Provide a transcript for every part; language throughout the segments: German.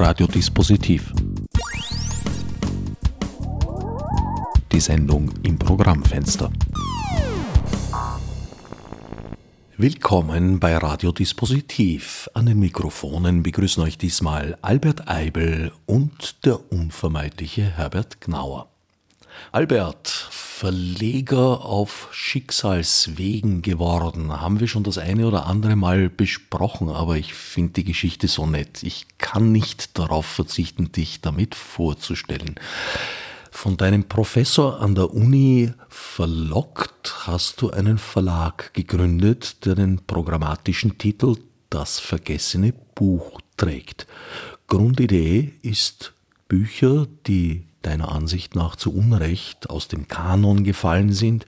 Radiodispositiv. Die Sendung im Programmfenster. Willkommen bei Radiodispositiv. An den Mikrofonen begrüßen euch diesmal Albert Eibel und der unvermeidliche Herbert Gnauer. Albert, Verleger auf Schicksalswegen geworden, haben wir schon das eine oder andere Mal besprochen, aber ich finde die Geschichte so nett. Ich kann nicht darauf verzichten, dich damit vorzustellen. Von deinem Professor an der Uni verlockt hast du einen Verlag gegründet, der den programmatischen Titel Das vergessene Buch trägt. Grundidee ist Bücher, die deiner Ansicht nach zu Unrecht aus dem Kanon gefallen sind,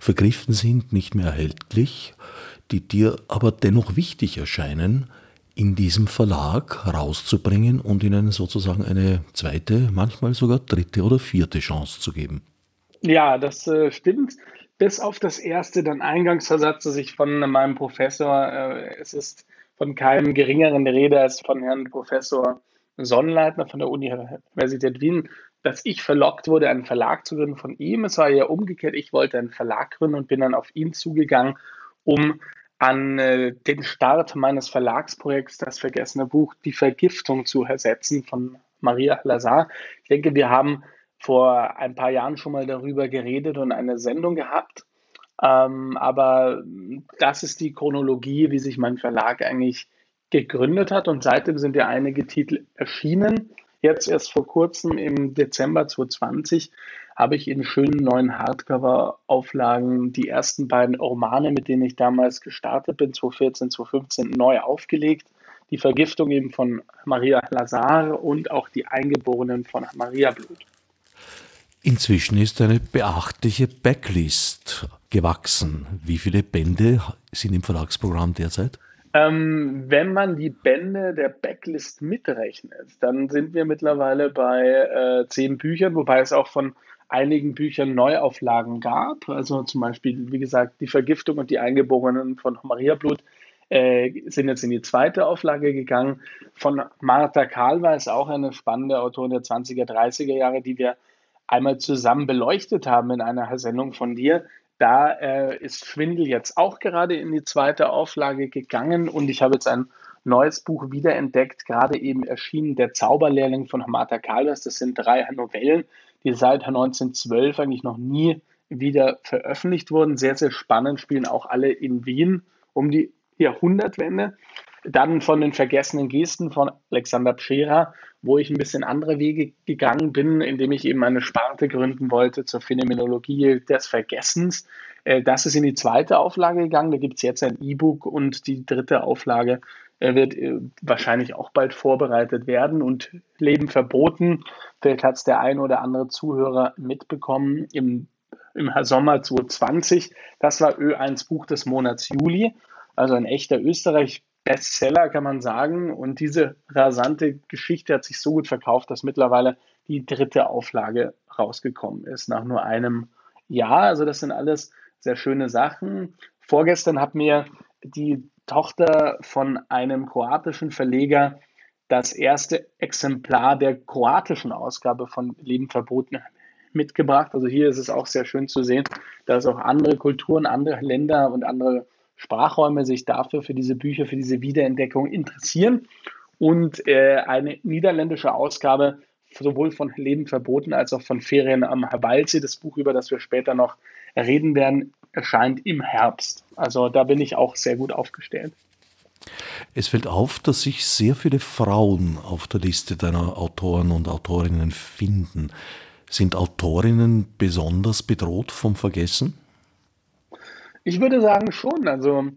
vergriffen sind, nicht mehr erhältlich, die dir aber dennoch wichtig erscheinen, in diesem Verlag rauszubringen und ihnen sozusagen eine zweite, manchmal sogar dritte oder vierte Chance zu geben. Ja, das äh, stimmt. Bis auf das erste, dann Eingangsversatz, das ich von meinem Professor, äh, es ist von keinem geringeren Rede als von Herrn Professor Sonnleitner von der Universität Wien, dass ich verlockt wurde, einen Verlag zu gründen von ihm. Es war ja umgekehrt, ich wollte einen Verlag gründen und bin dann auf ihn zugegangen, um an äh, den Start meines Verlagsprojekts Das vergessene Buch Die Vergiftung zu ersetzen von Maria Lazar. Ich denke, wir haben vor ein paar Jahren schon mal darüber geredet und eine Sendung gehabt. Ähm, aber das ist die Chronologie, wie sich mein Verlag eigentlich gegründet hat. Und seitdem sind ja einige Titel erschienen. Jetzt erst vor kurzem im Dezember 2020 habe ich in schönen neuen Hardcover-Auflagen die ersten beiden Romane, mit denen ich damals gestartet bin, 2014, 2015, neu aufgelegt. Die Vergiftung eben von Maria Lazar und auch die Eingeborenen von Maria Blut. Inzwischen ist eine beachtliche Backlist gewachsen. Wie viele Bände sind im Verlagsprogramm derzeit? Ähm, wenn man die Bände der Backlist mitrechnet, dann sind wir mittlerweile bei äh, zehn Büchern, wobei es auch von einigen Büchern Neuauflagen gab. Also zum Beispiel, wie gesagt, Die Vergiftung und die Eingeborenen von Maria Blut äh, sind jetzt in die zweite Auflage gegangen. Von Martha Kahl war es auch eine spannende Autorin der 20er, 30er Jahre, die wir einmal zusammen beleuchtet haben in einer Sendung von dir. Da äh, ist Schwindel jetzt auch gerade in die zweite Auflage gegangen und ich habe jetzt ein neues Buch wiederentdeckt, gerade eben erschienen, Der Zauberlehrling von Martha Calvers. Das sind drei Novellen, die seit 1912 eigentlich noch nie wieder veröffentlicht wurden. Sehr, sehr spannend, spielen auch alle in Wien um die Jahrhundertwende. Dann von den vergessenen Gesten von Alexander Pschera, wo ich ein bisschen andere Wege gegangen bin, indem ich eben eine Sparte gründen wollte zur Phänomenologie des Vergessens. Äh, das ist in die zweite Auflage gegangen. Da gibt es jetzt ein E-Book und die dritte Auflage äh, wird äh, wahrscheinlich auch bald vorbereitet werden und Leben verboten. Vielleicht hat es der ein oder andere Zuhörer mitbekommen im, im Sommer 2020. Das war Ö1 Buch des Monats Juli, also ein echter Österreich Bestseller, kann man sagen. Und diese rasante Geschichte hat sich so gut verkauft, dass mittlerweile die dritte Auflage rausgekommen ist, nach nur einem Jahr. Also das sind alles sehr schöne Sachen. Vorgestern hat mir die Tochter von einem kroatischen Verleger das erste Exemplar der kroatischen Ausgabe von Leben verboten mitgebracht. Also hier ist es auch sehr schön zu sehen, dass auch andere Kulturen, andere Länder und andere Sprachräume sich dafür, für diese Bücher, für diese Wiederentdeckung interessieren. Und äh, eine niederländische Ausgabe sowohl von Leben verboten als auch von Ferien am Waldsee, das Buch, über das wir später noch reden werden, erscheint im Herbst. Also da bin ich auch sehr gut aufgestellt. Es fällt auf, dass sich sehr viele Frauen auf der Liste deiner Autoren und Autorinnen finden. Sind Autorinnen besonders bedroht vom Vergessen? Ich würde sagen schon. Also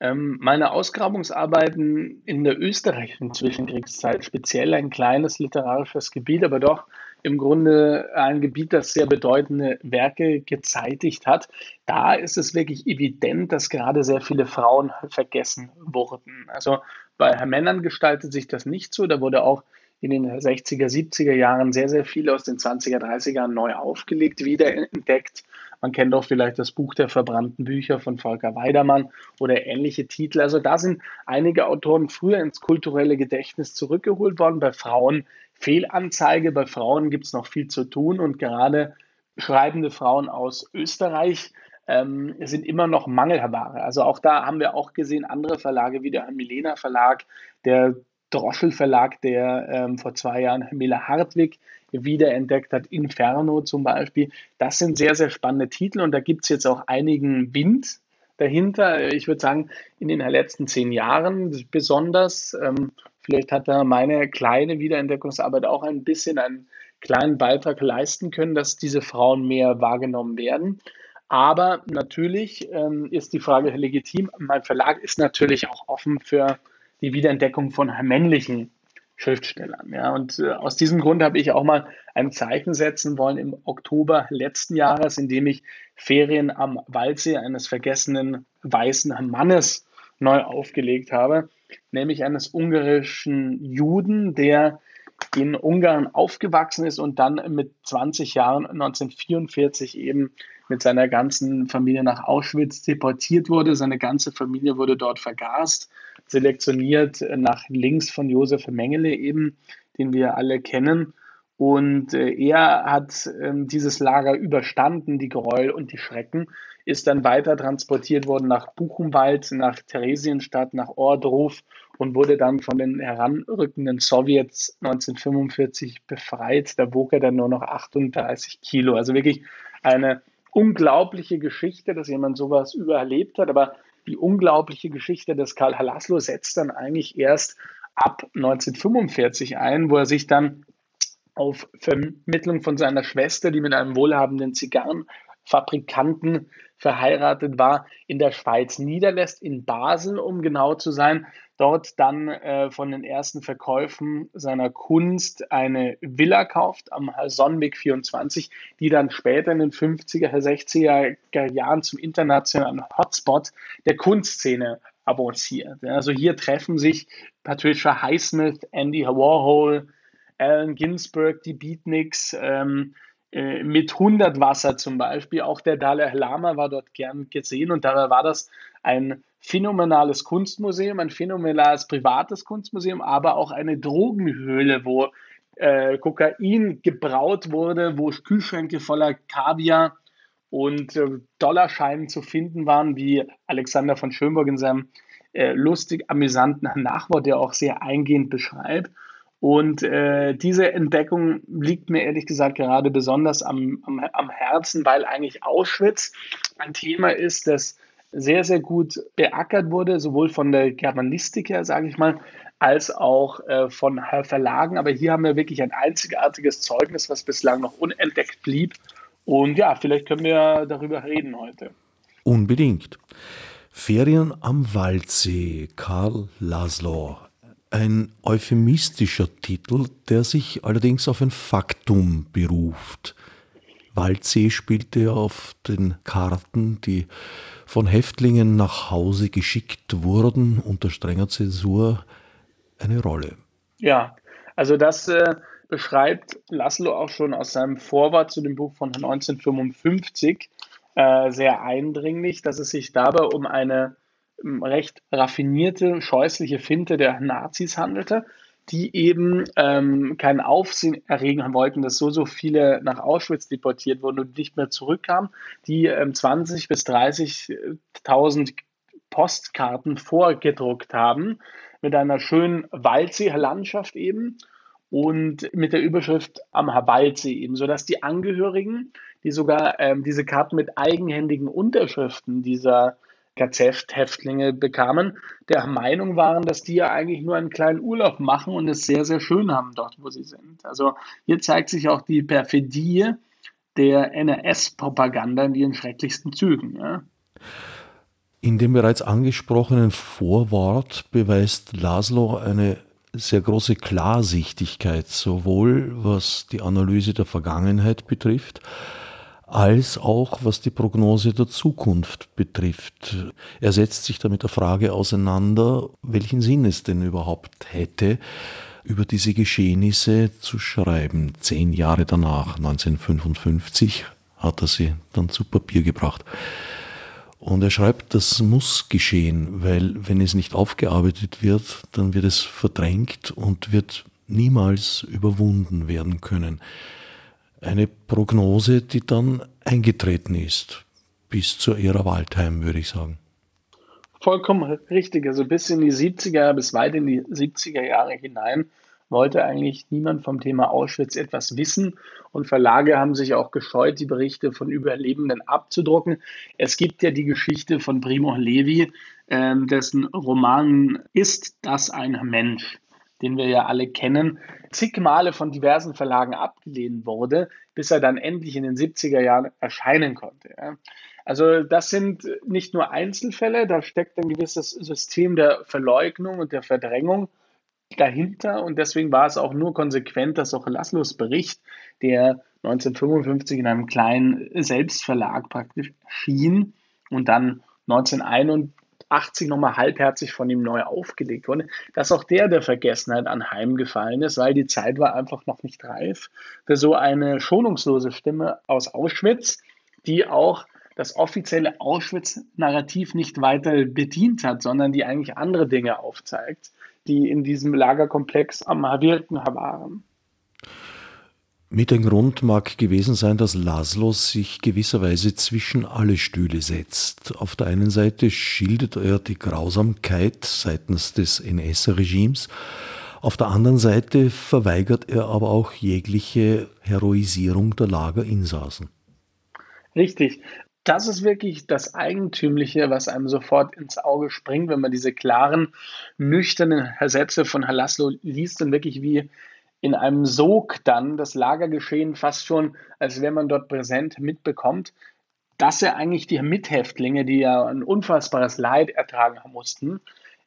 ähm, meine Ausgrabungsarbeiten in der österreichischen Zwischenkriegszeit, speziell ein kleines literarisches Gebiet, aber doch im Grunde ein Gebiet, das sehr bedeutende Werke gezeitigt hat. Da ist es wirklich evident, dass gerade sehr viele Frauen vergessen wurden. Also bei Männern gestaltet sich das nicht so. Da wurde auch in den 60er, 70er Jahren sehr, sehr viel aus den 20er, 30er Jahren neu aufgelegt, wiederentdeckt. Man kennt auch vielleicht das Buch der verbrannten Bücher von Volker Weidermann oder ähnliche Titel. Also da sind einige Autoren früher ins kulturelle Gedächtnis zurückgeholt worden. Bei Frauen Fehlanzeige. Bei Frauen gibt es noch viel zu tun und gerade schreibende Frauen aus Österreich ähm, sind immer noch Mangelware. Also auch da haben wir auch gesehen, andere Verlage wie der Milena Verlag, der Droschel Verlag, der ähm, vor zwei Jahren Mila Hartwig wiederentdeckt hat, Inferno zum Beispiel. Das sind sehr, sehr spannende Titel und da gibt es jetzt auch einigen Wind dahinter. Ich würde sagen, in den letzten zehn Jahren besonders. Ähm, vielleicht hat da meine kleine Wiederentdeckungsarbeit auch ein bisschen einen kleinen Beitrag leisten können, dass diese Frauen mehr wahrgenommen werden. Aber natürlich ähm, ist die Frage legitim. Mein Verlag ist natürlich auch offen für die Wiederentdeckung von männlichen Schriftstellern. Ja. Und äh, aus diesem Grund habe ich auch mal ein Zeichen setzen wollen im Oktober letzten Jahres, indem ich Ferien am Waldsee eines vergessenen weißen Mannes neu aufgelegt habe, nämlich eines ungarischen Juden, der in Ungarn aufgewachsen ist und dann mit 20 Jahren 1944 eben mit seiner ganzen Familie nach Auschwitz deportiert wurde. Seine ganze Familie wurde dort vergast, selektioniert nach links von Josef Mengele eben, den wir alle kennen. Und äh, er hat äh, dieses Lager überstanden, die Gräuel und die Schrecken, ist dann weiter transportiert worden nach Buchenwald, nach Theresienstadt, nach Ordruf und wurde dann von den heranrückenden Sowjets 1945 befreit. Da wog er dann nur noch 38 Kilo. Also wirklich eine unglaubliche Geschichte, dass jemand sowas überlebt hat. Aber die unglaubliche Geschichte des Karl Halaslo setzt dann eigentlich erst ab 1945 ein, wo er sich dann auf Vermittlung von seiner Schwester, die mit einem wohlhabenden Zigarrenfabrikanten verheiratet war, in der Schweiz niederlässt, in Basel, um genau zu sein, dort dann äh, von den ersten Verkäufen seiner Kunst eine Villa kauft am Sonnenweg 24, die dann später in den 50er, 60er Jahren zum internationalen Hotspot der Kunstszene avanciert. Also hier treffen sich Patricia Highsmith, Andy Warhol, Allen Ginsberg, die Beatniks, ähm, äh, mit 100 Wasser zum Beispiel. Auch der Dalai Lama war dort gern gesehen und dabei war das ein phänomenales Kunstmuseum, ein phänomenales privates Kunstmuseum, aber auch eine Drogenhöhle, wo äh, Kokain gebraut wurde, wo Kühlschränke voller Kaviar und äh, Dollarscheinen zu finden waren, wie Alexander von Schönburg in seinem äh, lustig amüsanten Nachwort, der auch sehr eingehend beschreibt. Und äh, diese Entdeckung liegt mir ehrlich gesagt gerade besonders am, am, am Herzen, weil eigentlich Auschwitz ein Thema ist, das sehr, sehr gut beackert wurde, sowohl von der Germanistik her, sage ich mal, als auch äh, von Verlagen. Aber hier haben wir wirklich ein einzigartiges Zeugnis, was bislang noch unentdeckt blieb. Und ja, vielleicht können wir darüber reden heute. Unbedingt. Ferien am Waldsee, Karl Laszlo, ein euphemistischer Titel, der sich allerdings auf ein Faktum beruft. Waldsee spielte auf den Karten, die von Häftlingen nach Hause geschickt wurden, unter strenger Zensur, eine Rolle. Ja, also das äh, beschreibt Laszlo auch schon aus seinem Vorwort zu dem Buch von 1955 äh, sehr eindringlich, dass es sich dabei um eine recht raffinierte, scheußliche Finte der Nazis handelte, die eben ähm, keinen Aufsehen erregen wollten, dass so, so viele nach Auschwitz deportiert wurden und nicht mehr zurückkamen, die ähm, 20.000 bis 30.000 Postkarten vorgedruckt haben mit einer schönen Waldsee-Landschaft eben und mit der Überschrift am Waldsee eben, sodass die Angehörigen, die sogar ähm, diese Karten mit eigenhändigen Unterschriften dieser KZ-Häftlinge bekamen, der Meinung waren, dass die ja eigentlich nur einen kleinen Urlaub machen und es sehr, sehr schön haben dort, wo sie sind. Also hier zeigt sich auch die Perfidie der NRS-Propaganda in ihren schrecklichsten Zügen. Ja. In dem bereits angesprochenen Vorwort beweist Laszlo eine sehr große Klarsichtigkeit, sowohl was die Analyse der Vergangenheit betrifft, als auch was die Prognose der Zukunft betrifft. Er setzt sich da mit der Frage auseinander, welchen Sinn es denn überhaupt hätte, über diese Geschehnisse zu schreiben. Zehn Jahre danach, 1955, hat er sie dann zu Papier gebracht. Und er schreibt, das muss geschehen, weil wenn es nicht aufgearbeitet wird, dann wird es verdrängt und wird niemals überwunden werden können. Eine Prognose, die dann eingetreten ist, bis zur Ära Waldheim, würde ich sagen. Vollkommen richtig. Also bis in die 70er, bis weit in die 70er Jahre hinein wollte eigentlich niemand vom Thema Auschwitz etwas wissen und Verlage haben sich auch gescheut, die Berichte von Überlebenden abzudrucken. Es gibt ja die Geschichte von Primo Levi, äh, dessen Roman Ist das ein Mensch? Den wir ja alle kennen, zig Male von diversen Verlagen abgelehnt wurde, bis er dann endlich in den 70er Jahren erscheinen konnte. Ja. Also das sind nicht nur Einzelfälle, da steckt ein gewisses System der Verleugnung und der Verdrängung dahinter und deswegen war es auch nur konsequent, dass auch Laszlos Bericht, der 1955 in einem kleinen Selbstverlag praktisch schien und dann 1981 nochmal halbherzig von ihm neu aufgelegt wurde, dass auch der der Vergessenheit anheimgefallen ist, weil die Zeit war einfach noch nicht reif für so eine schonungslose Stimme aus Auschwitz, die auch das offizielle Auschwitz-Narrativ nicht weiter bedient hat, sondern die eigentlich andere Dinge aufzeigt die in diesem Lagerkomplex am Wirken waren. Mit ein Grund mag gewesen sein, dass Laszlo sich gewisserweise zwischen alle Stühle setzt. Auf der einen Seite schildert er die Grausamkeit seitens des NS-Regimes, auf der anderen Seite verweigert er aber auch jegliche Heroisierung der Lagerinsassen. Richtig das ist wirklich das Eigentümliche, was einem sofort ins Auge springt, wenn man diese klaren, nüchternen Sätze von Halaslo liest und wirklich wie in einem Sog dann das Lagergeschehen fast schon, als wäre man dort präsent, mitbekommt, dass er eigentlich die Mithäftlinge, die ja ein unfassbares Leid ertragen mussten,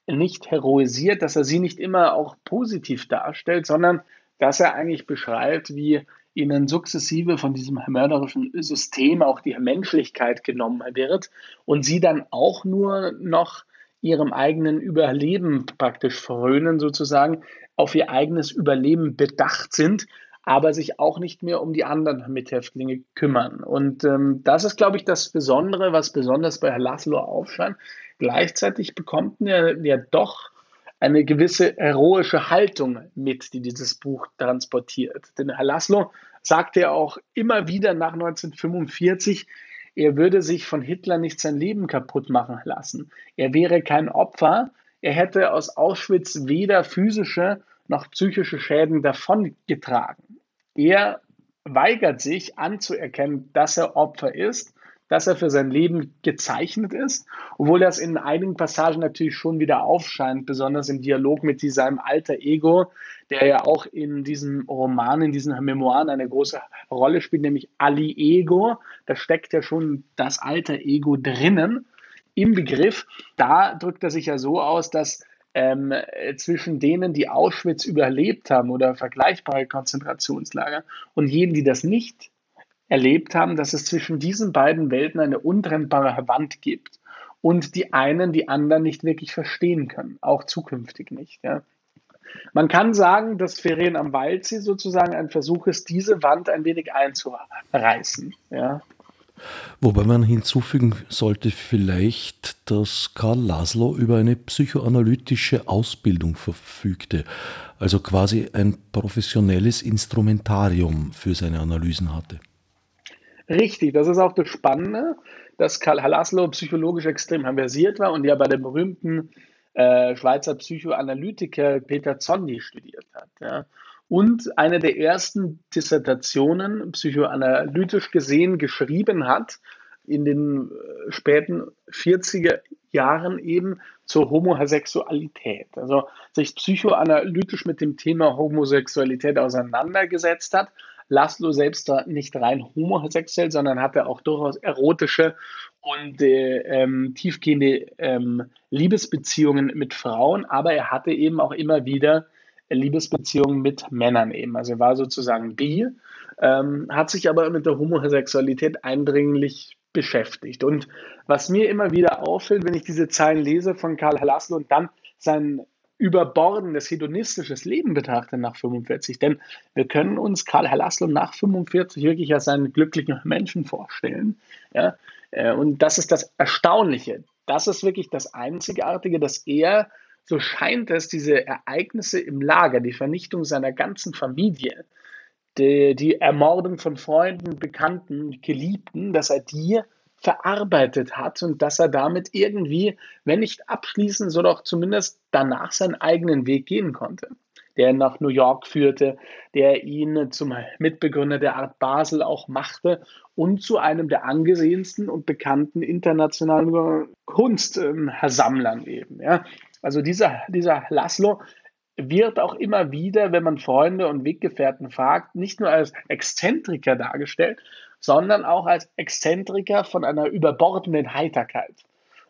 nicht heroisiert, dass er sie nicht immer auch positiv darstellt, sondern dass er eigentlich beschreibt, wie ihnen sukzessive von diesem mörderischen System auch die Menschlichkeit genommen wird und sie dann auch nur noch ihrem eigenen Überleben praktisch frönen, sozusagen, auf ihr eigenes Überleben bedacht sind, aber sich auch nicht mehr um die anderen Mithäftlinge kümmern. Und ähm, das ist, glaube ich, das Besondere, was besonders bei Laszlo aufscheint. Gleichzeitig bekommt er ja doch eine gewisse heroische Haltung mit, die dieses Buch transportiert. Denn Herr Laszlo sagte ja auch immer wieder nach 1945, er würde sich von Hitler nicht sein Leben kaputt machen lassen. Er wäre kein Opfer. Er hätte aus Auschwitz weder physische noch psychische Schäden davongetragen. Er weigert sich anzuerkennen, dass er Opfer ist dass er für sein Leben gezeichnet ist, obwohl das in einigen Passagen natürlich schon wieder aufscheint, besonders im Dialog mit seinem alter Ego, der ja auch in diesem Roman, in diesen Memoiren eine große Rolle spielt, nämlich Ali Ego. Da steckt ja schon das alter Ego drinnen im Begriff. Da drückt er sich ja so aus, dass ähm, zwischen denen, die Auschwitz überlebt haben oder vergleichbare Konzentrationslager und jenen, die das nicht erlebt haben, dass es zwischen diesen beiden Welten eine untrennbare Wand gibt und die einen die anderen nicht wirklich verstehen können, auch zukünftig nicht. Ja. Man kann sagen, dass Ferien am Waldsee sozusagen ein Versuch ist, diese Wand ein wenig einzureißen. Ja. Wobei man hinzufügen sollte vielleicht, dass Karl Laszlo über eine psychoanalytische Ausbildung verfügte, also quasi ein professionelles Instrumentarium für seine Analysen hatte. Richtig, das ist auch das Spannende, dass Karl Laszlo psychologisch extrem versiert war und ja bei dem berühmten äh, Schweizer Psychoanalytiker Peter Zondi studiert hat. Ja. Und eine der ersten Dissertationen psychoanalytisch gesehen geschrieben hat in den äh, späten 40er Jahren eben zur Homosexualität. Also sich psychoanalytisch mit dem Thema Homosexualität auseinandergesetzt hat Laszlo selbst war nicht rein homosexuell, sondern hatte auch durchaus erotische und äh, ähm, tiefgehende ähm, Liebesbeziehungen mit Frauen, aber er hatte eben auch immer wieder Liebesbeziehungen mit Männern eben. Also er war sozusagen bi, ähm, hat sich aber mit der Homosexualität eindringlich beschäftigt. Und was mir immer wieder auffällt, wenn ich diese Zeilen lese von Karl Laszlo und dann sein überbordendes hedonistisches Leben betrachtet nach 45. Denn wir können uns Karl Laszlo nach 45 wirklich als einen glücklichen Menschen vorstellen. Ja? Äh, und das ist das Erstaunliche. Das ist wirklich das Einzigartige, dass er, so scheint es, diese Ereignisse im Lager, die Vernichtung seiner ganzen Familie, die, die Ermordung von Freunden, Bekannten, Geliebten, dass er die verarbeitet hat und dass er damit irgendwie, wenn nicht abschließend, so doch zumindest danach seinen eigenen Weg gehen konnte, der ihn nach New York führte, der ihn zum Mitbegründer der Art Basel auch machte und zu einem der angesehensten und bekannten internationalen Kunstsammlern eben. Ja. Also dieser, dieser Laszlo wird auch immer wieder, wenn man Freunde und Weggefährten fragt, nicht nur als Exzentriker dargestellt, sondern auch als Exzentriker von einer überbordenden Heiterkeit.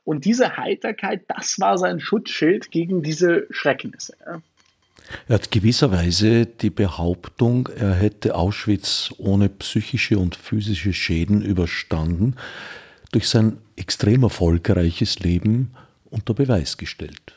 Und diese Heiterkeit, das war sein Schutzschild gegen diese Schrecknisse. Er hat gewisserweise die Behauptung, er hätte Auschwitz ohne psychische und physische Schäden überstanden, durch sein extrem erfolgreiches Leben unter Beweis gestellt.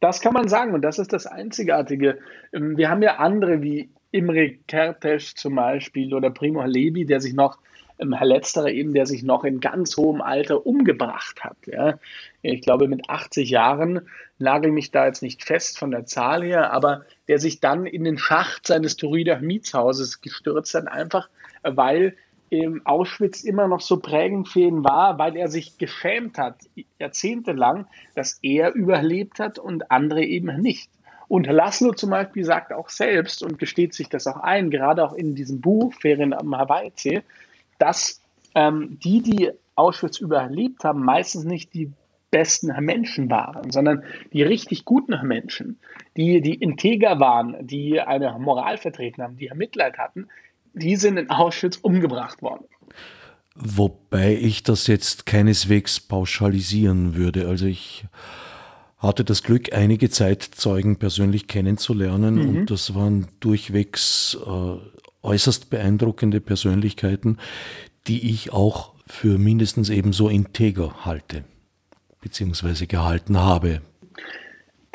Das kann man sagen und das ist das Einzigartige. Ähm, wir haben ja andere wie Imre Kertész zum Beispiel oder Primo Levi, der sich noch, ähm, Herr Letzterer eben, der sich noch in ganz hohem Alter umgebracht hat. Ja. Ich glaube, mit 80 Jahren nagel mich da jetzt nicht fest von der Zahl her, aber der sich dann in den Schacht seines Turider Mietshauses gestürzt hat, einfach weil im Auschwitz immer noch so prägend für ihn war, weil er sich geschämt hat, jahrzehntelang, dass er überlebt hat und andere eben nicht. Und Laszlo zum Beispiel sagt auch selbst und gesteht sich das auch ein, gerade auch in diesem Buch Ferien am Hawaii-See, dass ähm, die, die Auschwitz überlebt haben, meistens nicht die besten Menschen waren, sondern die richtig guten Menschen, die, die integer waren, die eine Moral vertreten haben, die Mitleid hatten, die sind in Auschwitz umgebracht worden. Wobei ich das jetzt keineswegs pauschalisieren würde. Also ich hatte das Glück, einige Zeitzeugen persönlich kennenzulernen mhm. und das waren durchwegs äh, äußerst beeindruckende Persönlichkeiten, die ich auch für mindestens ebenso integer halte, beziehungsweise gehalten habe.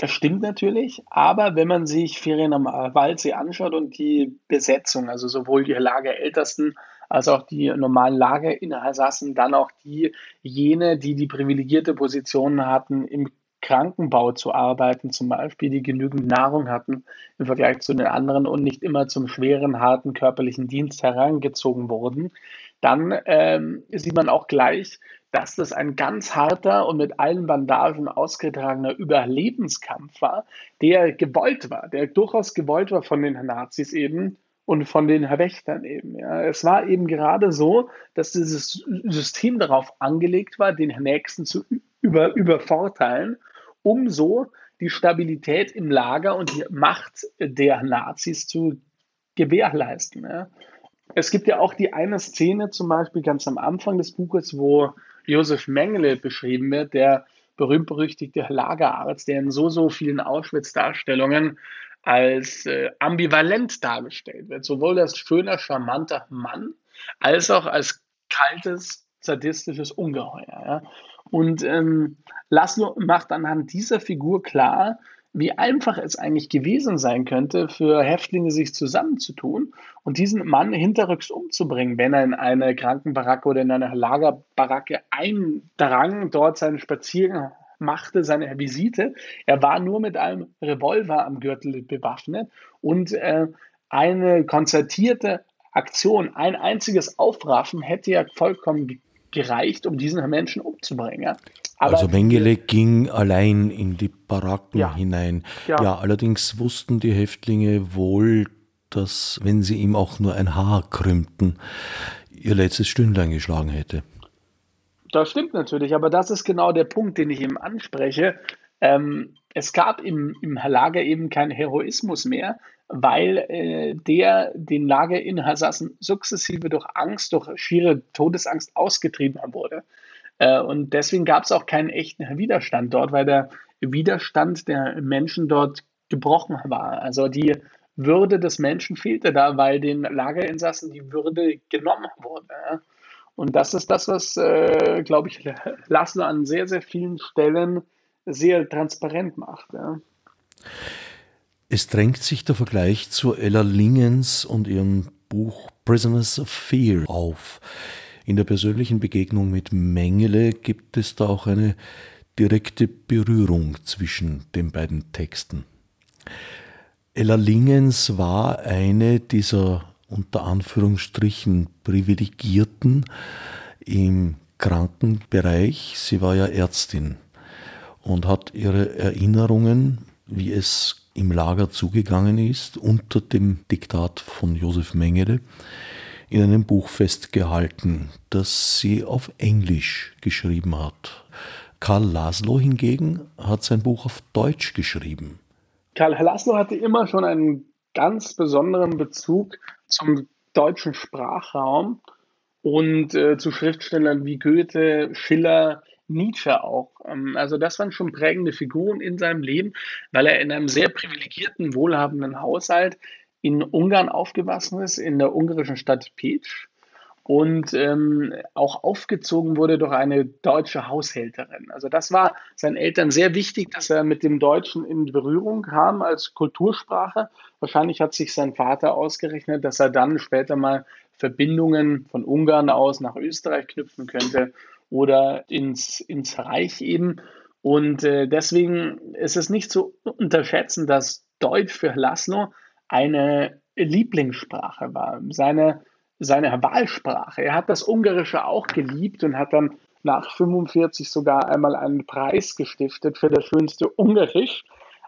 Das stimmt natürlich, aber wenn man sich Ferien am Waldsee anschaut und die Besetzung, also sowohl die Lagerältesten als auch die normalen Lagerinsassen, dann auch die jene, die die privilegierte Position hatten, im Krankenbau zu arbeiten, zum Beispiel, die genügend Nahrung hatten im Vergleich zu den anderen und nicht immer zum schweren, harten körperlichen Dienst herangezogen wurden, dann ähm, sieht man auch gleich, dass das ein ganz harter und mit allen Bandagen ausgetragener Überlebenskampf war, der gewollt war, der durchaus gewollt war von den Nazis eben und von den Wächtern eben. Ja. Es war eben gerade so, dass dieses System darauf angelegt war, den Nächsten zu über, übervorteilen, um so die Stabilität im Lager und die Macht der Nazis zu gewährleisten. Ja. Es gibt ja auch die eine Szene zum Beispiel ganz am Anfang des Buches, wo Josef Mengele beschrieben wird, der berühmt-berüchtigte Lagerarzt, der in so, so vielen Auschwitz-Darstellungen als äh, ambivalent dargestellt wird. Sowohl als schöner, charmanter Mann, als auch als kaltes, sadistisches Ungeheuer. Ja. Und ähm, Laszlo macht anhand dieser Figur klar, wie einfach es eigentlich gewesen sein könnte, für Häftlinge sich zusammenzutun und diesen Mann hinterrücks umzubringen, wenn er in eine Krankenbaracke oder in eine Lagerbaracke eindrang, dort seinen Spaziergang machte, seine Visite. Er war nur mit einem Revolver am Gürtel bewaffnet und äh, eine konzertierte Aktion, ein einziges Aufraffen hätte ja vollkommen gereicht, um diesen Menschen umzubringen. Aber also Mengele ging allein in die Baracken ja. hinein. Ja. ja, allerdings wussten die Häftlinge wohl, dass wenn sie ihm auch nur ein Haar krümmten, ihr letztes Stündlein geschlagen hätte. Das stimmt natürlich, aber das ist genau der Punkt, den ich ihm anspreche. Ähm, es gab im, im Lager eben keinen Heroismus mehr, weil äh, der den Lagerinsassen sukzessive durch Angst, durch schiere Todesangst ausgetrieben wurde. Äh, und deswegen gab es auch keinen echten Widerstand dort, weil der Widerstand der Menschen dort gebrochen war. Also die Würde des Menschen fehlte da, weil den Lagerinsassen die Würde genommen wurde. Und das ist das, was, äh, glaube ich, Laszlo an sehr, sehr vielen Stellen sehr transparent macht. Ja. Es drängt sich der Vergleich zu Ella Lingens und ihrem Buch Prisoners of Fear auf. In der persönlichen Begegnung mit Mengele gibt es da auch eine direkte Berührung zwischen den beiden Texten. Ella Lingens war eine dieser unter Anführungsstrichen Privilegierten im Krankenbereich. Sie war ja Ärztin und hat ihre Erinnerungen, wie es im Lager zugegangen ist, unter dem Diktat von Josef Mengele, in einem Buch festgehalten, das sie auf Englisch geschrieben hat. Karl Laszlo hingegen hat sein Buch auf Deutsch geschrieben. Karl Laszlo hatte immer schon einen ganz besonderen Bezug zum deutschen Sprachraum und äh, zu Schriftstellern wie Goethe, Schiller, Nietzsche auch. Ähm, also das waren schon prägende Figuren in seinem Leben, weil er in einem sehr privilegierten, wohlhabenden Haushalt in Ungarn aufgewachsen ist, in der ungarischen Stadt Pécs und ähm, auch aufgezogen wurde durch eine deutsche Haushälterin. Also das war seinen Eltern sehr wichtig, dass er mit dem Deutschen in Berührung kam als Kultursprache. Wahrscheinlich hat sich sein Vater ausgerechnet, dass er dann später mal Verbindungen von Ungarn aus nach Österreich knüpfen könnte oder ins, ins Reich eben. Und äh, deswegen ist es nicht zu unterschätzen, dass Deutsch für Laszlo eine Lieblingssprache war. Seine seine Wahlsprache. Er hat das Ungarische auch geliebt und hat dann nach 45 sogar einmal einen Preis gestiftet für das schönste Ungarisch.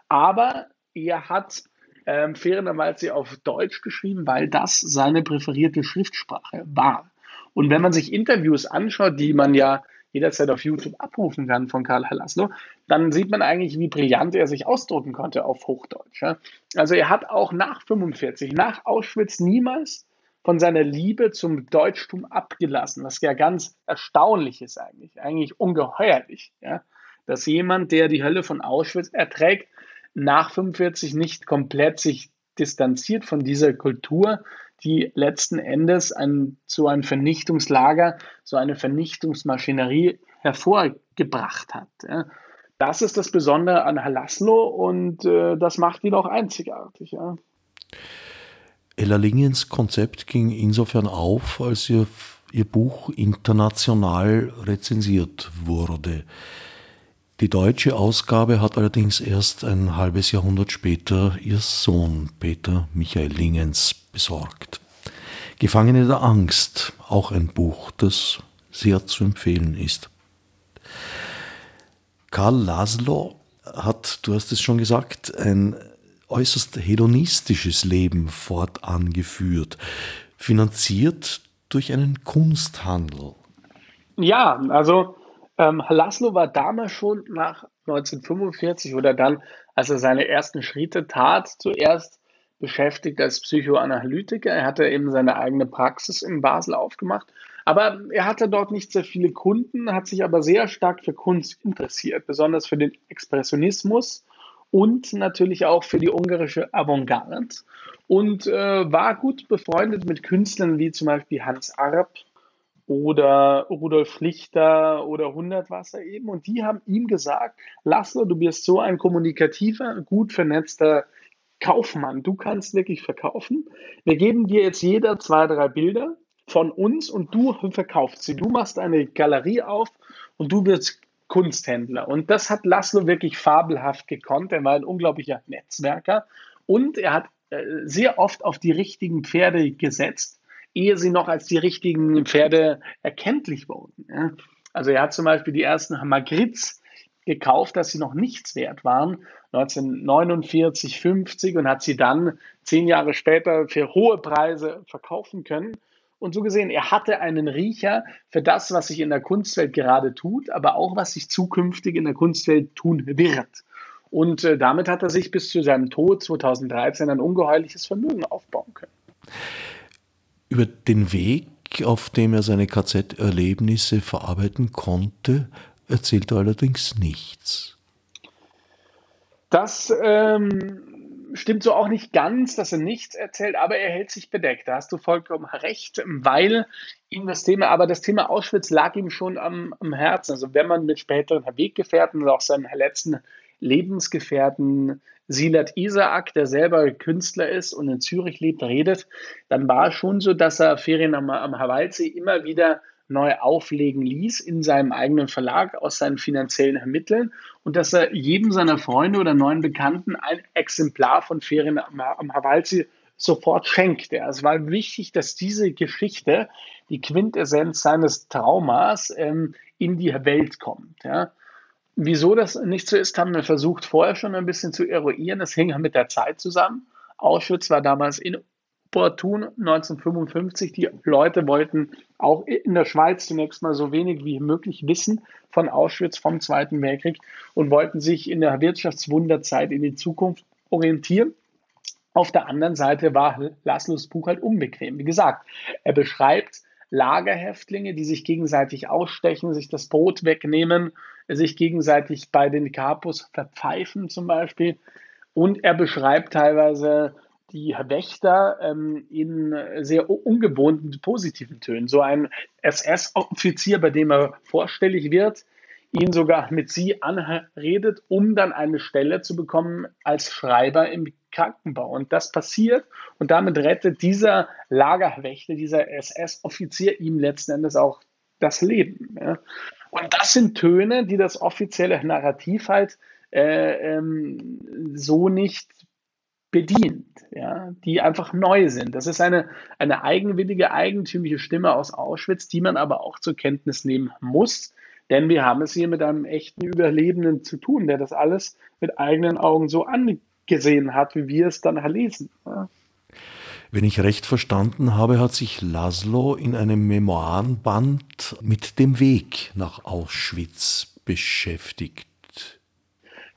Aber er hat ähm, fairerweise auf Deutsch geschrieben, weil das seine präferierte Schriftsprache war. Und wenn man sich Interviews anschaut, die man ja jederzeit auf YouTube abrufen kann von Karl Halaslo, dann sieht man eigentlich, wie brillant er sich ausdrücken konnte auf Hochdeutsch. Also er hat auch nach 45, nach Auschwitz niemals von seiner Liebe zum Deutschtum abgelassen, was ja ganz erstaunlich ist eigentlich, eigentlich ungeheuerlich, ja, dass jemand, der die Hölle von Auschwitz erträgt, nach 45 nicht komplett sich distanziert von dieser Kultur, die letzten Endes ein, so ein Vernichtungslager, so eine Vernichtungsmaschinerie hervorgebracht hat. Ja. Das ist das Besondere an Halaslo und äh, das macht ihn auch einzigartig. Ja. Ella Lingens Konzept ging insofern auf, als ihr, ihr Buch international rezensiert wurde. Die deutsche Ausgabe hat allerdings erst ein halbes Jahrhundert später ihr Sohn Peter Michael Lingens besorgt. Gefangene der Angst, auch ein Buch, das sehr zu empfehlen ist. Karl Laszlo hat, du hast es schon gesagt, ein äußerst hedonistisches Leben fortan geführt, finanziert durch einen Kunsthandel. Ja, also ähm, Laszlo war damals schon nach 1945 oder dann, als er seine ersten Schritte tat, zuerst beschäftigt als Psychoanalytiker. Er hatte eben seine eigene Praxis in Basel aufgemacht. Aber er hatte dort nicht sehr viele Kunden, hat sich aber sehr stark für Kunst interessiert, besonders für den Expressionismus und natürlich auch für die ungarische Avantgarde und äh, war gut befreundet mit Künstlern wie zum Beispiel Hans Arp oder Rudolf Schlichter oder Hundertwasser eben. Und die haben ihm gesagt, Laszlo, du bist so ein kommunikativer, gut vernetzter Kaufmann. Du kannst wirklich verkaufen. Wir geben dir jetzt jeder zwei, drei Bilder von uns und du verkaufst sie. Du machst eine Galerie auf und du wirst Kunsthändler. Und das hat Laszlo wirklich fabelhaft gekonnt. Er war ein unglaublicher Netzwerker und er hat äh, sehr oft auf die richtigen Pferde gesetzt, ehe sie noch als die richtigen Pferde erkenntlich wurden. Also er hat zum Beispiel die ersten Magritz gekauft, dass sie noch nichts wert waren, 1949, 50 und hat sie dann zehn Jahre später für hohe Preise verkaufen können. Und so gesehen, er hatte einen Riecher für das, was sich in der Kunstwelt gerade tut, aber auch was sich zukünftig in der Kunstwelt tun wird. Und äh, damit hat er sich bis zu seinem Tod 2013 ein ungeheuerliches Vermögen aufbauen können. Über den Weg, auf dem er seine KZ-Erlebnisse verarbeiten konnte, erzählt er allerdings nichts. Das ähm, stimmt so auch nicht ganz, dass er nichts erzählt, aber er hält sich bedeckt. Da hast du vollkommen recht, weil ihm das Thema, aber das Thema Auschwitz lag ihm schon am, am Herzen. Also wenn man mit späteren Weggefährten oder auch seinen letzten Lebensgefährten Silat Isaac, der selber Künstler ist und in Zürich lebt, redet, dann war es schon so, dass er Ferien am, am Hawalsee immer wieder neu auflegen ließ in seinem eigenen Verlag aus seinen finanziellen Mitteln und dass er jedem seiner Freunde oder neuen Bekannten ein Exemplar von Ferien am, am Hawalsee sofort schenkte. Es war wichtig, dass diese Geschichte, die Quintessenz seines Traumas, ähm, in die Welt kommt. Ja. Wieso das nicht so ist, haben wir versucht vorher schon ein bisschen zu eruieren. Das hing mit der Zeit zusammen. Auschwitz war damals in opportun 1955. Die Leute wollten auch in der Schweiz zunächst mal so wenig wie möglich wissen von Auschwitz vom Zweiten Weltkrieg und wollten sich in der Wirtschaftswunderzeit in die Zukunft orientieren. Auf der anderen Seite war Laszlos Buch halt unbequem. Wie gesagt, er beschreibt Lagerhäftlinge, die sich gegenseitig ausstechen, sich das Brot wegnehmen, sich gegenseitig bei den Kapus verpfeifen zum Beispiel. Und er beschreibt teilweise die Wächter ähm, in sehr ungewohnten positiven Tönen. So ein SS-Offizier, bei dem er vorstellig wird, ihn sogar mit sie anredet, um dann eine Stelle zu bekommen als Schreiber im Krankenbau. Und das passiert und damit rettet dieser Lagerwächter, dieser SS-Offizier ihm letzten Endes auch das Leben. Ja. Und das sind Töne, die das offizielle Narrativ halt äh, ähm, so nicht bedient, ja, die einfach neu sind. Das ist eine, eine eigenwillige, eigentümliche Stimme aus Auschwitz, die man aber auch zur Kenntnis nehmen muss, denn wir haben es hier mit einem echten Überlebenden zu tun, der das alles mit eigenen Augen so angesehen hat, wie wir es dann lesen. Ja. Wenn ich recht verstanden habe, hat sich Laszlo in einem Memoirenband mit dem Weg nach Auschwitz beschäftigt.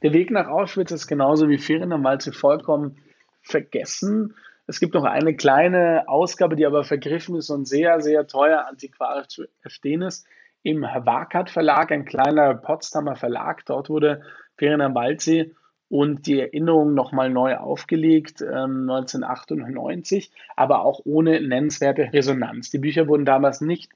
Der Weg nach Auschwitz ist genauso wie Ferien am Walze vollkommen vergessen. Es gibt noch eine kleine Ausgabe, die aber vergriffen ist und sehr, sehr teuer antiquarisch zu verstehen ist. Im Wakat Verlag, ein kleiner Potsdamer Verlag. Dort wurde Ferien am Waldsee und die Erinnerung nochmal neu aufgelegt, ähm, 1998, aber auch ohne nennenswerte Resonanz. Die Bücher wurden damals nicht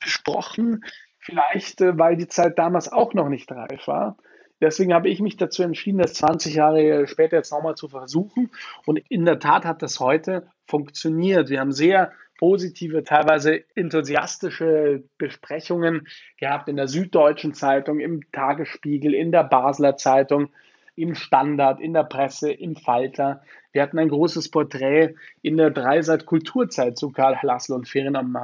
besprochen, vielleicht äh, weil die Zeit damals auch noch nicht reif war. Deswegen habe ich mich dazu entschieden, das 20 Jahre später jetzt nochmal zu versuchen. Und in der Tat hat das heute funktioniert. Wir haben sehr positive, teilweise enthusiastische Besprechungen gehabt in der Süddeutschen Zeitung, im Tagesspiegel, in der Basler Zeitung, im Standard, in der Presse, im Falter. Wir hatten ein großes Porträt in der Dreiseit Kulturzeit zu Karl Laszlo und Ferien am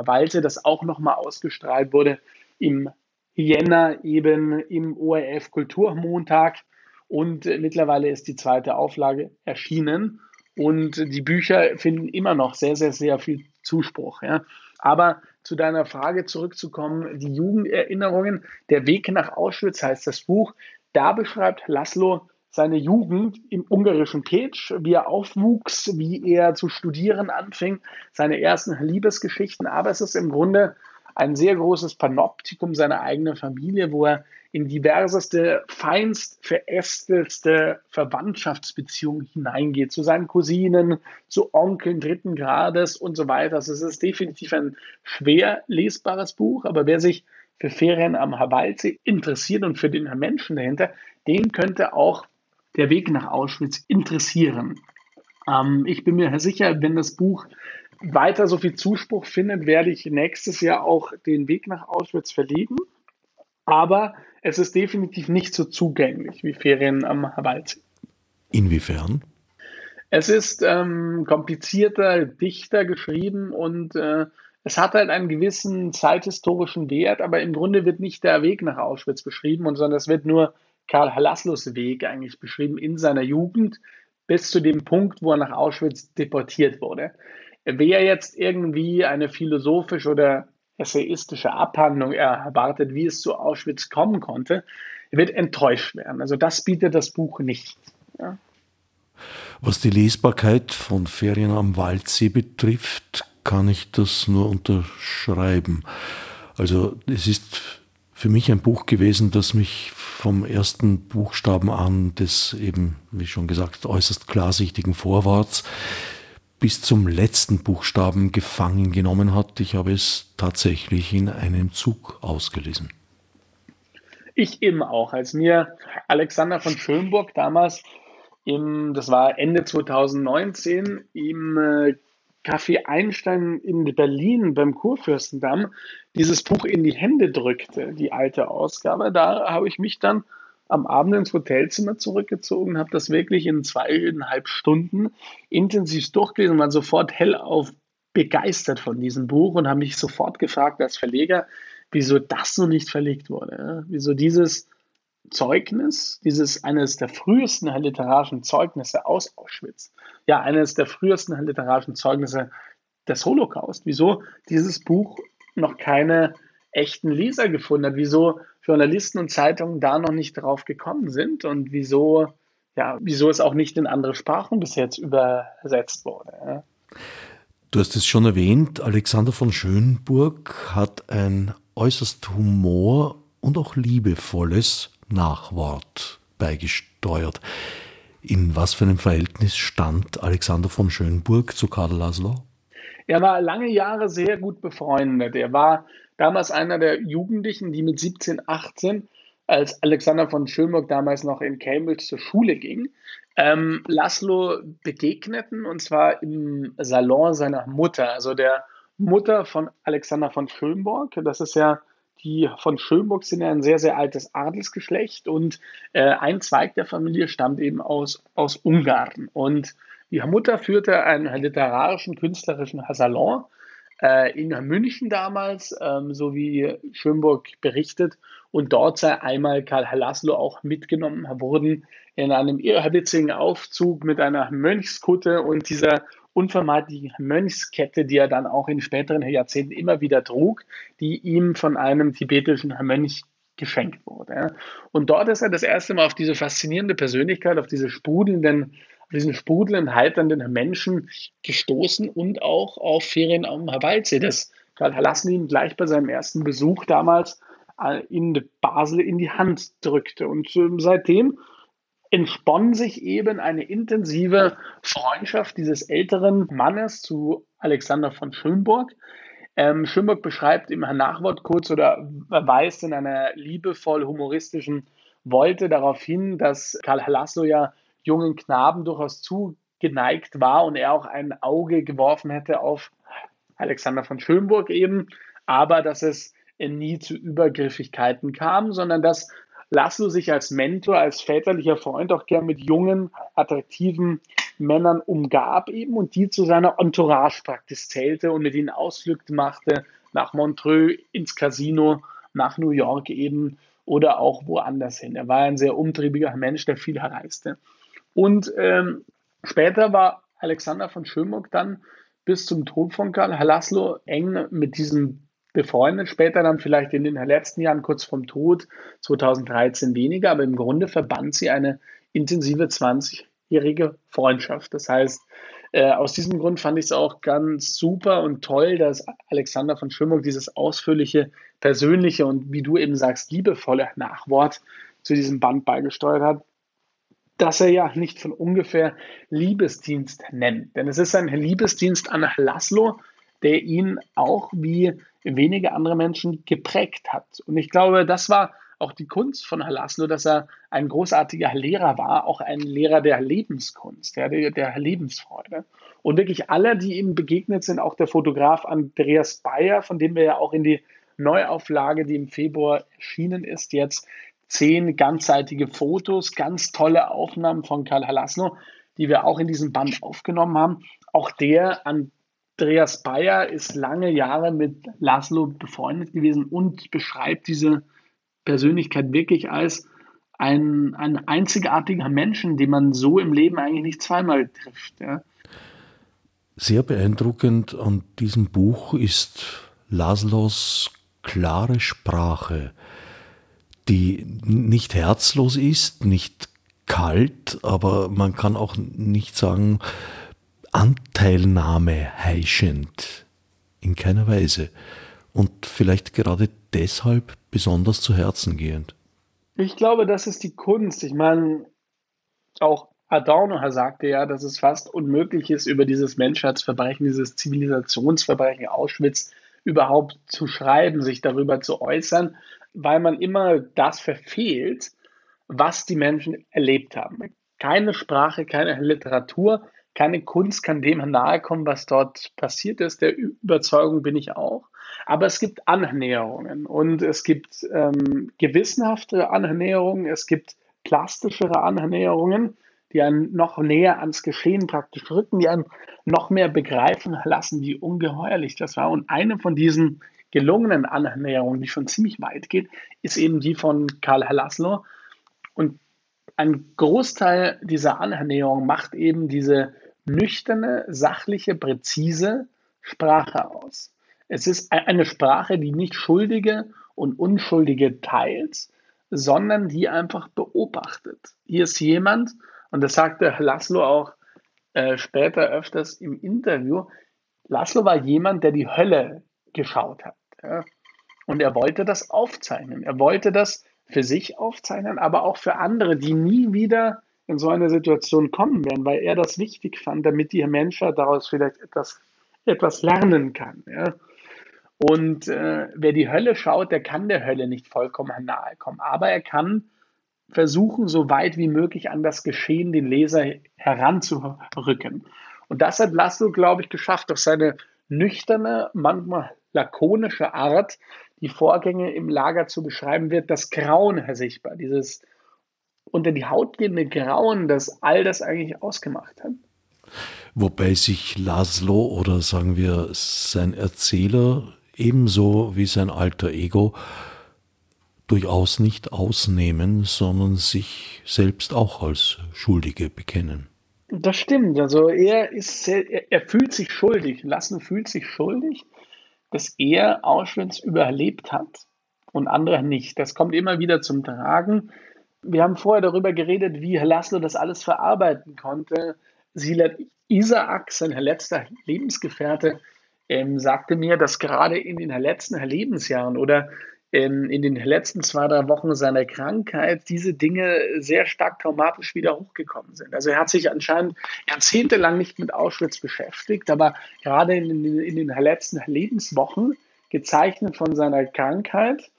das auch nochmal ausgestrahlt wurde im Jänner eben im ORF Kulturmontag und mittlerweile ist die zweite Auflage erschienen und die Bücher finden immer noch sehr, sehr, sehr viel Zuspruch. Ja. Aber zu deiner Frage zurückzukommen, die Jugenderinnerungen, der Weg nach Auschwitz heißt das Buch, da beschreibt Laszlo seine Jugend im ungarischen Pécs, wie er aufwuchs, wie er zu studieren anfing, seine ersten Liebesgeschichten, aber es ist im Grunde ein sehr großes Panoptikum seiner eigenen Familie, wo er in diverseste, feinst verästelste Verwandtschaftsbeziehungen hineingeht, zu seinen Cousinen, zu Onkeln dritten Grades und so weiter. Also es ist definitiv ein schwer lesbares Buch, aber wer sich für Ferien am Hawalsee interessiert und für den Menschen dahinter, den könnte auch der Weg nach Auschwitz interessieren. Ähm, ich bin mir sicher, wenn das Buch weiter so viel Zuspruch findet, werde ich nächstes Jahr auch den Weg nach Auschwitz verlegen. Aber es ist definitiv nicht so zugänglich wie Ferien am Waldsee. Inwiefern? Es ist ähm, komplizierter, dichter geschrieben und äh, es hat halt einen gewissen zeithistorischen Wert, aber im Grunde wird nicht der Weg nach Auschwitz beschrieben, sondern es wird nur Karl Halaslos Weg eigentlich beschrieben in seiner Jugend bis zu dem Punkt, wo er nach Auschwitz deportiert wurde. Wer jetzt irgendwie eine philosophische oder essayistische Abhandlung erwartet, wie es zu Auschwitz kommen konnte, wird enttäuscht werden. Also das bietet das Buch nicht. Ja. Was die Lesbarkeit von Ferien am Waldsee betrifft, kann ich das nur unterschreiben. Also es ist für mich ein Buch gewesen, das mich vom ersten Buchstaben an des eben, wie schon gesagt, äußerst klarsichtigen Vorworts bis zum letzten Buchstaben gefangen genommen hat. Ich habe es tatsächlich in einem Zug ausgelesen. Ich eben auch. Als mir Alexander von Schönburg damals im, das war Ende 2019, im äh, Café Einstein in Berlin beim Kurfürstendamm dieses Buch in die Hände drückte, die alte Ausgabe, da habe ich mich dann am Abend ins Hotelzimmer zurückgezogen, habe das wirklich in zweieinhalb Stunden intensiv durchgelesen, war sofort hellauf begeistert von diesem Buch und habe mich sofort gefragt als Verleger, wieso das so nicht verlegt wurde. Wieso dieses Zeugnis, dieses eines der frühesten literarischen Zeugnisse aus Auschwitz, ja, eines der frühesten literarischen Zeugnisse des Holocaust, wieso dieses Buch noch keine echten Leser gefunden hat, wieso Journalisten und Zeitungen da noch nicht drauf gekommen sind und wieso, ja, wieso es auch nicht in andere Sprachen bis jetzt übersetzt wurde. Du hast es schon erwähnt, Alexander von Schönburg hat ein äußerst humor- und auch liebevolles Nachwort beigesteuert. In was für einem Verhältnis stand Alexander von Schönburg zu Karl Laszlo? Er war lange Jahre sehr gut befreundet. Er war damals einer der Jugendlichen, die mit 17, 18, als Alexander von Schönburg damals noch in Cambridge zur Schule ging, ähm, Laszlo begegneten und zwar im Salon seiner Mutter, also der Mutter von Alexander von Schönburg. Das ist ja die von Schönburg sind ja ein sehr, sehr altes Adelsgeschlecht und äh, ein Zweig der Familie stammt eben aus, aus Ungarn. Und die Mutter führte einen literarischen, künstlerischen Salon äh, in München damals, ähm, so wie Schönburg berichtet. Und dort sei einmal Karl Laszlo auch mitgenommen worden in einem irrwitzigen Aufzug mit einer Mönchskutte und dieser unvermeidlichen Mönchskette, die er dann auch in späteren Jahrzehnten immer wieder trug, die ihm von einem tibetischen Mönch geschenkt wurde. Und dort ist er das erste Mal auf diese faszinierende Persönlichkeit, auf diese sprudelnden, diesen sprudelnden, halternden Menschen gestoßen und auch auf Ferien am Hawaldsee. Das Karl Halassen ihm gleich bei seinem ersten Besuch damals äh, in Basel in die Hand drückte. Und ähm, seitdem entspann sich eben eine intensive Freundschaft dieses älteren Mannes zu Alexander von Schönburg. Ähm, Schönburg beschreibt im Nachwort kurz oder weist in einer liebevoll humoristischen Wolte darauf hin, dass Karl Halaslo ja jungen Knaben durchaus zugeneigt war und er auch ein Auge geworfen hätte auf Alexander von Schönburg eben, aber dass es nie zu Übergriffigkeiten kam, sondern dass Laszlo sich als Mentor, als väterlicher Freund auch gern mit jungen, attraktiven Männern umgab eben und die zu seiner Entourage praktisch zählte und mit ihnen Ausflüge machte nach Montreux, ins Casino, nach New York eben oder auch woanders hin. Er war ein sehr umtriebiger Mensch, der viel reiste. Und ähm, später war Alexander von Schönburg dann bis zum Tod von Karl Laszlo eng mit diesem befreundet, später dann vielleicht in den letzten Jahren kurz vorm Tod, 2013 weniger, aber im Grunde verband sie eine intensive 20-jährige Freundschaft. Das heißt, äh, aus diesem Grund fand ich es auch ganz super und toll, dass Alexander von Schönburg dieses ausführliche, persönliche und wie du eben sagst, liebevolle Nachwort zu diesem Band beigesteuert hat, dass er ja nicht von ungefähr Liebesdienst nennt. Denn es ist ein Liebesdienst an Laszlo, der ihn auch wie wenige andere Menschen geprägt hat. Und ich glaube, das war auch die Kunst von Halaslo, dass er ein großartiger Lehrer war, auch ein Lehrer der Lebenskunst, der, der Lebensfreude. Und wirklich alle, die ihm begegnet sind, auch der Fotograf Andreas Bayer, von dem wir ja auch in die Neuauflage, die im Februar erschienen ist, jetzt zehn ganzseitige Fotos, ganz tolle Aufnahmen von Karl Halasno, die wir auch in diesem Band aufgenommen haben. Auch der an Andreas Bayer ist lange Jahre mit Laszlo befreundet gewesen und beschreibt diese Persönlichkeit wirklich als ein, ein einzigartiger Menschen, den man so im Leben eigentlich nicht zweimal trifft. Ja. Sehr beeindruckend an diesem Buch ist Laszlos klare Sprache, die nicht herzlos ist, nicht kalt, aber man kann auch nicht sagen, Anteilnahme heischend. In keiner Weise. und vielleicht gerade deshalb besonders zu Herzen gehend? Ich glaube, das ist die Kunst. Ich meine, auch Adorno sagte ja, dass es fast unmöglich ist, über dieses Menschheitsverbrechen, dieses Zivilisationsverbrechen Auschwitz überhaupt zu schreiben, sich darüber zu äußern, weil man immer das verfehlt, was die Menschen erlebt haben. Keine Sprache, keine Literatur, keine Kunst kann dem nahe kommen, was dort passiert ist. Der Überzeugung bin ich auch. Aber es gibt Annäherungen und es gibt ähm, gewissenhafte Annäherungen, es gibt plastischere Annäherungen, die einen noch näher ans Geschehen praktisch rücken, die einen noch mehr begreifen lassen, wie ungeheuerlich das war. Und eine von diesen gelungenen Annäherungen, die schon ziemlich weit geht, ist eben die von Karl Laszlo. Und ein Großteil dieser Annäherung macht eben diese nüchterne, sachliche, präzise Sprache aus. Es ist eine Sprache, die nicht Schuldige und Unschuldige teilt, sondern die einfach beobachtet. Hier ist jemand, und das sagte Laszlo auch äh, später öfters im Interview, Laszlo war jemand, der die Hölle geschaut hat. Ja? Und er wollte das aufzeichnen. Er wollte das für sich aufzeichnen, aber auch für andere, die nie wieder in so eine Situation kommen werden, weil er das wichtig fand, damit die Menschheit daraus vielleicht etwas, etwas lernen kann. Ja? Und äh, wer die Hölle schaut, der kann der Hölle nicht vollkommen nahe kommen. Aber er kann versuchen, so weit wie möglich an das Geschehen den Leser heranzurücken. Und das hat Laszlo, glaube ich, geschafft, durch seine nüchterne, manchmal lakonische Art, die Vorgänge im Lager zu beschreiben, wird das Grauen sichtbar, dieses unter die Haut gehende Grauen, das all das eigentlich ausgemacht hat. Wobei sich Laszlo oder sagen wir sein Erzähler ebenso wie sein alter Ego durchaus nicht ausnehmen, sondern sich selbst auch als Schuldige bekennen. Das stimmt. Also er ist, er, er fühlt sich schuldig. Lassen fühlt sich schuldig, dass er Auschwitz überlebt hat und andere nicht. Das kommt immer wieder zum Tragen. Wir haben vorher darüber geredet, wie Herr Laszlo das alles verarbeiten konnte. Silat Isaac, sein letzter Lebensgefährte, ähm, sagte mir, dass gerade in den letzten Lebensjahren oder in den letzten zwei, drei Wochen seiner Krankheit diese Dinge sehr stark traumatisch wieder hochgekommen sind. Also er hat sich anscheinend jahrzehntelang nicht mit Auschwitz beschäftigt, aber gerade in, in, in den letzten Lebenswochen, gezeichnet von seiner Krankheit,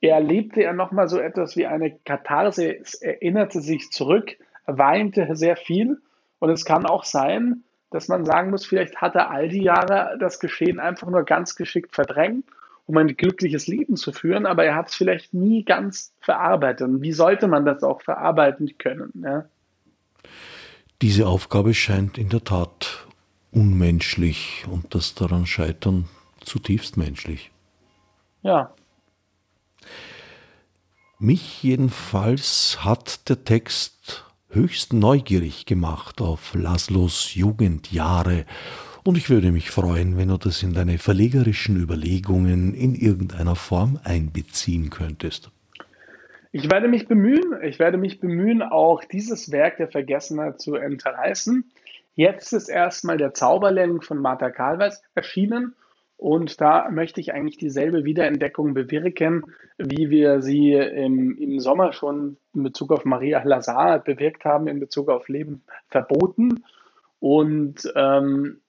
erlebte er nochmal so etwas wie eine Katharse, es erinnerte sich zurück, weinte sehr viel und es kann auch sein, dass man sagen muss, vielleicht hat er all die Jahre das Geschehen einfach nur ganz geschickt verdrängt, um ein glückliches Leben zu führen, aber er hat es vielleicht nie ganz verarbeitet. Und wie sollte man das auch verarbeiten können? Ja? Diese Aufgabe scheint in der Tat unmenschlich und das daran scheitern zutiefst menschlich. Ja. Mich jedenfalls hat der Text höchst neugierig gemacht auf Laszlos Jugendjahre und ich würde mich freuen, wenn du das in deine verlegerischen Überlegungen in irgendeiner Form einbeziehen könntest. Ich werde mich bemühen, ich werde mich bemühen, auch dieses Werk der Vergessenheit zu entreißen. Jetzt ist erstmal der Zauberlehrling von Martha Kalvers erschienen und da möchte ich eigentlich dieselbe Wiederentdeckung bewirken, wie wir sie im, im Sommer schon in Bezug auf Maria Lazar bewirkt haben, in Bezug auf Leben verboten. Und ähm,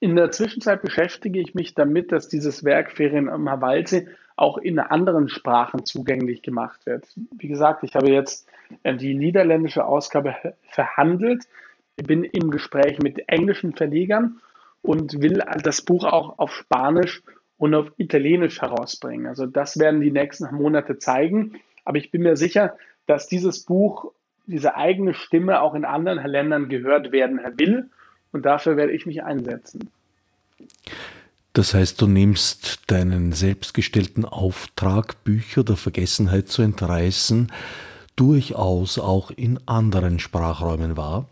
in der Zwischenzeit beschäftige ich mich damit, dass dieses Werk Ferien am Hawalse auch in anderen Sprachen zugänglich gemacht wird. Wie gesagt, ich habe jetzt äh, die niederländische Ausgabe verhandelt, bin im Gespräch mit englischen Verlegern und will das Buch auch auf Spanisch und auf Italienisch herausbringen. Also das werden die nächsten Monate zeigen. Aber ich bin mir sicher, dass dieses Buch, diese eigene Stimme auch in anderen Ländern gehört werden will. Und dafür werde ich mich einsetzen. Das heißt, du nimmst deinen selbstgestellten Auftrag, Bücher der Vergessenheit zu entreißen, durchaus auch in anderen Sprachräumen wahr?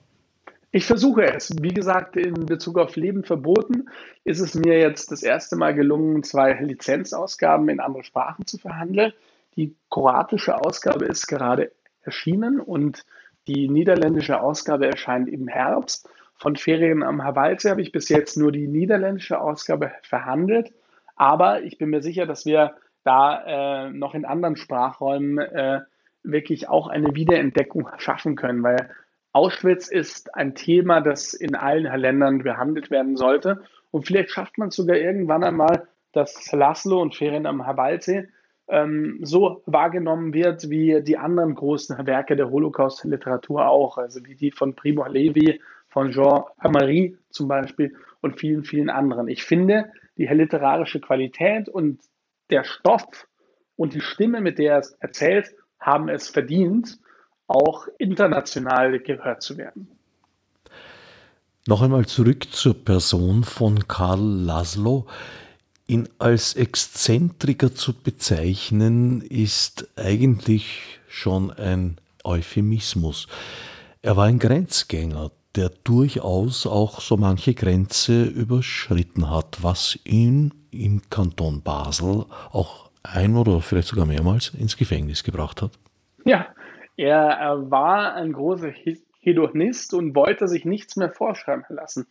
Ich versuche es. Wie gesagt, in Bezug auf Leben verboten ist es mir jetzt das erste Mal gelungen, zwei Lizenzausgaben in andere Sprachen zu verhandeln. Die kroatische Ausgabe ist gerade erschienen und die niederländische Ausgabe erscheint im Herbst. Von Ferien am Hawaii habe ich bis jetzt nur die niederländische Ausgabe verhandelt, Aber ich bin mir sicher, dass wir da äh, noch in anderen Sprachräumen äh, wirklich auch eine Wiederentdeckung schaffen können, weil Auschwitz ist ein Thema, das in allen Ländern behandelt werden sollte. Und vielleicht schafft man es sogar irgendwann einmal, dass Laszlo und Ferien am Habalsee ähm, so wahrgenommen wird wie die anderen großen Werke der Holocaust-Literatur auch, also wie die von Primo Levi, von Jean Amary zum Beispiel und vielen, vielen anderen. Ich finde, die literarische Qualität und der Stoff und die Stimme, mit der er es erzählt, haben es verdient, auch international gehört zu werden. Noch einmal zurück zur Person von Karl Laszlo. Ihn als Exzentriker zu bezeichnen, ist eigentlich schon ein Euphemismus. Er war ein Grenzgänger, der durchaus auch so manche Grenze überschritten hat, was ihn im Kanton Basel auch ein oder vielleicht sogar mehrmals ins Gefängnis gebracht hat. Ja, er war ein großer Hedonist und wollte sich nichts mehr vorschreiben lassen.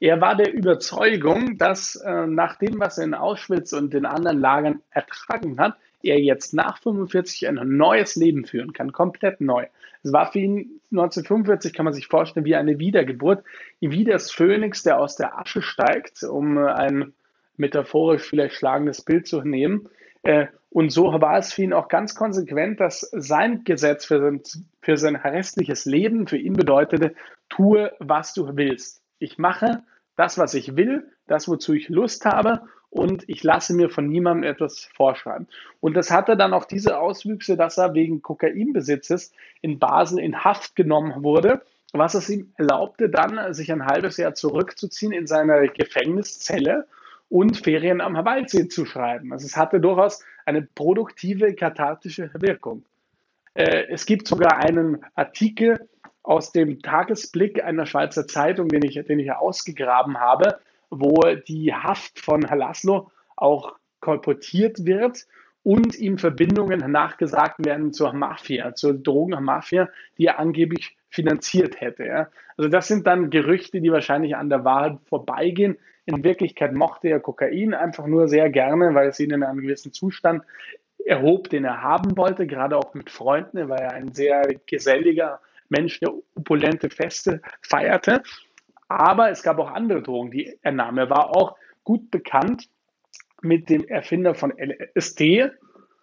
Er war der Überzeugung, dass äh, nach dem, was er in Auschwitz und den anderen Lagern ertragen hat, er jetzt nach 45 ein neues Leben führen kann, komplett neu. Es war für ihn 1945, kann man sich vorstellen, wie eine Wiedergeburt, wie das Phönix, der aus der Asche steigt, um äh, ein metaphorisch vielleicht schlagendes Bild zu nehmen. Äh, und so war es für ihn auch ganz konsequent, dass sein Gesetz für sein, für sein restliches Leben für ihn bedeutete, tue, was du willst. Ich mache das, was ich will, das, wozu ich Lust habe und ich lasse mir von niemandem etwas vorschreiben. Und das hatte dann auch diese Auswüchse, dass er wegen Kokainbesitzes in Basel in Haft genommen wurde, was es ihm erlaubte, dann sich ein halbes Jahr zurückzuziehen in seine Gefängniszelle und Ferien am Waldsee zu schreiben. Also es hatte durchaus eine produktive, kathartische Wirkung. Äh, es gibt sogar einen Artikel aus dem Tagesblick einer Schweizer Zeitung, den ich, den ich ausgegraben habe, wo die Haft von Herr Laszlo auch kolportiert wird und ihm Verbindungen nachgesagt werden zur Mafia, zur Drogenmafia, die er angeblich finanziert hätte. Ja. Also das sind dann Gerüchte, die wahrscheinlich an der Wahrheit vorbeigehen. In Wirklichkeit mochte er Kokain einfach nur sehr gerne, weil es ihn in einem gewissen Zustand erhob, den er haben wollte, gerade auch mit Freunden. Er war ja ein sehr geselliger Mensch, der opulente Feste feierte. Aber es gab auch andere Drogen, die er nahm. Er war auch gut bekannt mit dem Erfinder von LSD,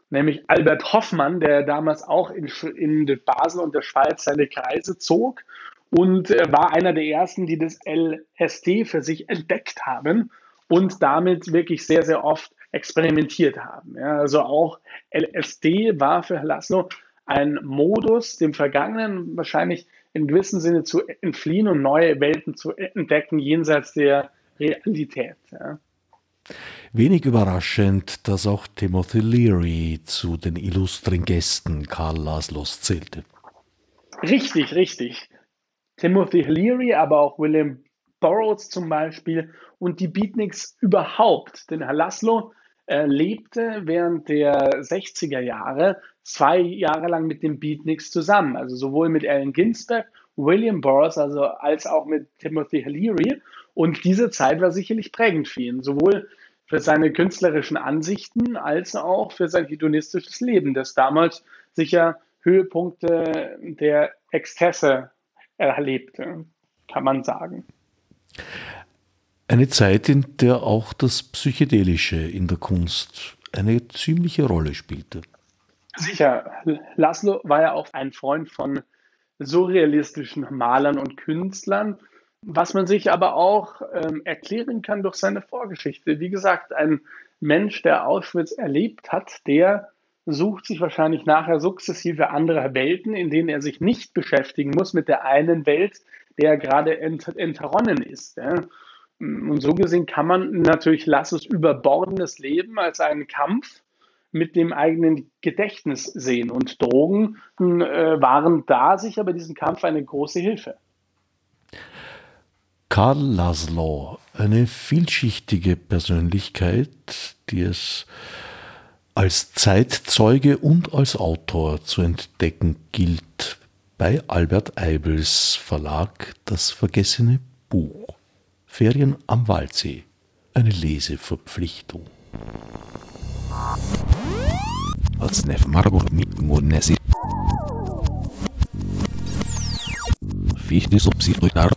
nämlich Albert Hoffmann, der damals auch in, in Basel und der Schweiz seine Kreise zog und war einer der ersten, die das LSD für sich entdeckt haben und damit wirklich sehr, sehr oft experimentiert haben. Ja, also auch LSD war für Laszlo ein Modus, dem Vergangenen wahrscheinlich in gewissem Sinne zu entfliehen und neue Welten zu entdecken jenseits der Realität. Ja. Wenig überraschend, dass auch Timothy Leary zu den illustren Gästen Karl Laszlos zählte. Richtig, richtig. Timothy Leary, aber auch William Burroughs zum Beispiel und die Beatniks überhaupt. Denn Herr Laszlo äh, lebte während der 60er Jahre zwei Jahre lang mit den Beatniks zusammen. Also sowohl mit Allen Ginsberg, William Burroughs, also als auch mit Timothy Leary. Und diese Zeit war sicherlich prägend für ihn, sowohl für seine künstlerischen Ansichten als auch für sein hedonistisches Leben, das damals sicher Höhepunkte der Exzesse erlebte, kann man sagen. Eine Zeit, in der auch das Psychedelische in der Kunst eine ziemliche Rolle spielte. Sicher, Laszlo war ja auch ein Freund von surrealistischen Malern und Künstlern, was man sich aber auch ähm, erklären kann durch seine Vorgeschichte. Wie gesagt, ein Mensch, der Auschwitz erlebt hat, der sucht sich wahrscheinlich nachher sukzessive andere Welten, in denen er sich nicht beschäftigen muss mit der einen Welt, der gerade ent entronnen ist. Ja. Und so gesehen kann man natürlich Lasses überbordendes Leben als einen Kampf mit dem eigenen Gedächtnis sehen. Und Drogen äh, waren da sicher bei diesem Kampf eine große Hilfe. Karl Laszlo, eine vielschichtige Persönlichkeit, die es als Zeitzeuge und als Autor zu entdecken gilt bei Albert Eibels Verlag Das vergessene Buch. Ferien am Waldsee. Eine Leseverpflichtung. Als nef Margot mit Monesi. Fichte subsidiar